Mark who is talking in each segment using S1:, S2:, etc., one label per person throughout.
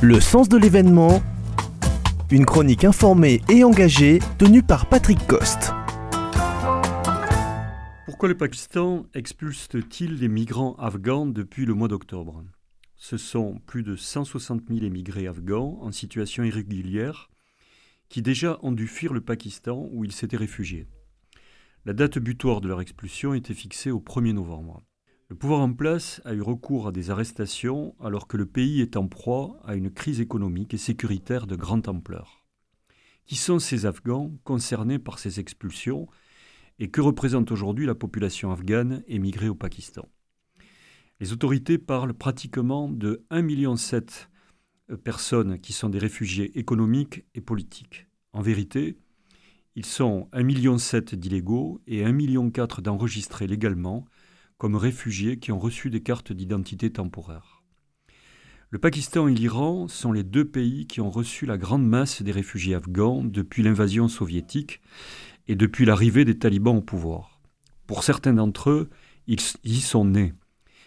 S1: Le sens de l'événement, une chronique informée et engagée tenue par Patrick Coste.
S2: Pourquoi le Pakistan expulse-t-il les migrants afghans depuis le mois d'octobre? Ce sont plus de 160 000 émigrés afghans en situation irrégulière qui déjà ont dû fuir le Pakistan où ils s'étaient réfugiés. La date butoir de leur expulsion était fixée au 1er novembre. Le pouvoir en place a eu recours à des arrestations alors que le pays est en proie à une crise économique et sécuritaire de grande ampleur. Qui sont ces Afghans concernés par ces expulsions et que représente aujourd'hui la population afghane émigrée au Pakistan? Les autorités parlent pratiquement de 1,7 million de personnes qui sont des réfugiés économiques et politiques. En vérité, ils sont 1,7 million d'illégaux et 1,4 million d'enregistrés légalement comme réfugiés qui ont reçu des cartes d'identité temporaires. Le Pakistan et l'Iran sont les deux pays qui ont reçu la grande masse des réfugiés afghans depuis l'invasion soviétique et depuis l'arrivée des talibans au pouvoir. Pour certains d'entre eux, ils y sont nés.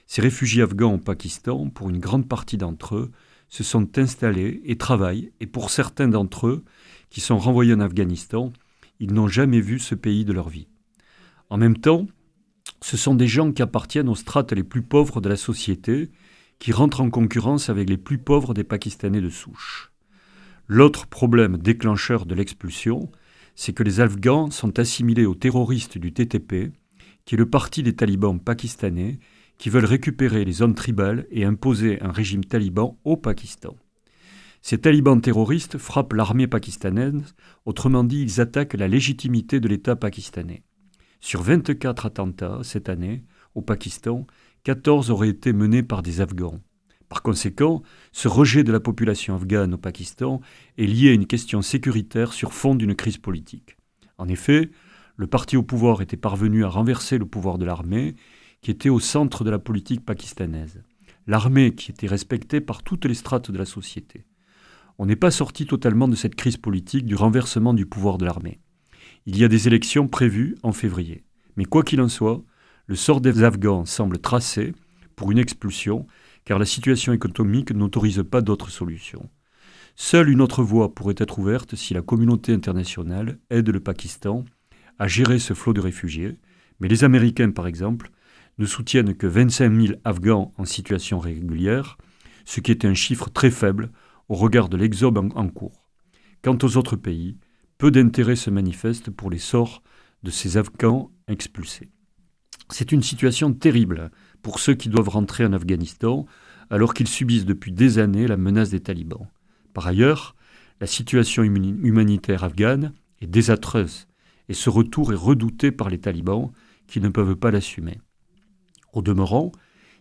S2: Ces réfugiés afghans au Pakistan, pour une grande partie d'entre eux, se sont installés et travaillent, et pour certains d'entre eux, qui sont renvoyés en Afghanistan, ils n'ont jamais vu ce pays de leur vie. En même temps, ce sont des gens qui appartiennent aux strates les plus pauvres de la société, qui rentrent en concurrence avec les plus pauvres des Pakistanais de souche. L'autre problème déclencheur de l'expulsion, c'est que les Afghans sont assimilés aux terroristes du TTP, qui est le parti des talibans pakistanais qui veulent récupérer les zones tribales et imposer un régime taliban au Pakistan. Ces talibans terroristes frappent l'armée pakistanaise, autrement dit, ils attaquent la légitimité de l'État pakistanais. Sur 24 attentats cette année au Pakistan, 14 auraient été menés par des Afghans. Par conséquent, ce rejet de la population afghane au Pakistan est lié à une question sécuritaire sur fond d'une crise politique. En effet, le parti au pouvoir était parvenu à renverser le pouvoir de l'armée, qui était au centre de la politique pakistanaise. L'armée qui était respectée par toutes les strates de la société. On n'est pas sorti totalement de cette crise politique du renversement du pouvoir de l'armée. Il y a des élections prévues en février. Mais quoi qu'il en soit, le sort des Afghans semble tracé pour une expulsion, car la situation économique n'autorise pas d'autres solutions. Seule une autre voie pourrait être ouverte si la communauté internationale aide le Pakistan à gérer ce flot de réfugiés, mais les Américains, par exemple, ne soutiennent que 25 000 Afghans en situation régulière, ce qui est un chiffre très faible au regard de l'exode en cours. Quant aux autres pays, peu d'intérêt se manifeste pour les sorts de ces Afghans expulsés. C'est une situation terrible pour ceux qui doivent rentrer en Afghanistan alors qu'ils subissent depuis des années la menace des talibans. Par ailleurs, la situation humanitaire afghane est désastreuse et ce retour est redouté par les talibans qui ne peuvent pas l'assumer. Au demeurant,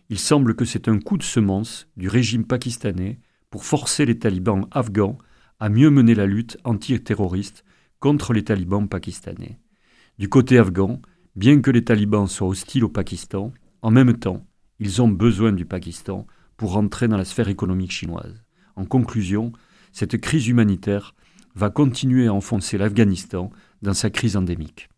S2: il semble que c'est un coup de semence du régime pakistanais pour forcer les talibans afghans à mieux mener la lutte antiterroriste contre les talibans pakistanais. Du côté afghan, bien que les talibans soient hostiles au Pakistan, en même temps, ils ont besoin du Pakistan pour rentrer dans la sphère économique chinoise. En conclusion, cette crise humanitaire va continuer à enfoncer l'Afghanistan dans sa crise endémique.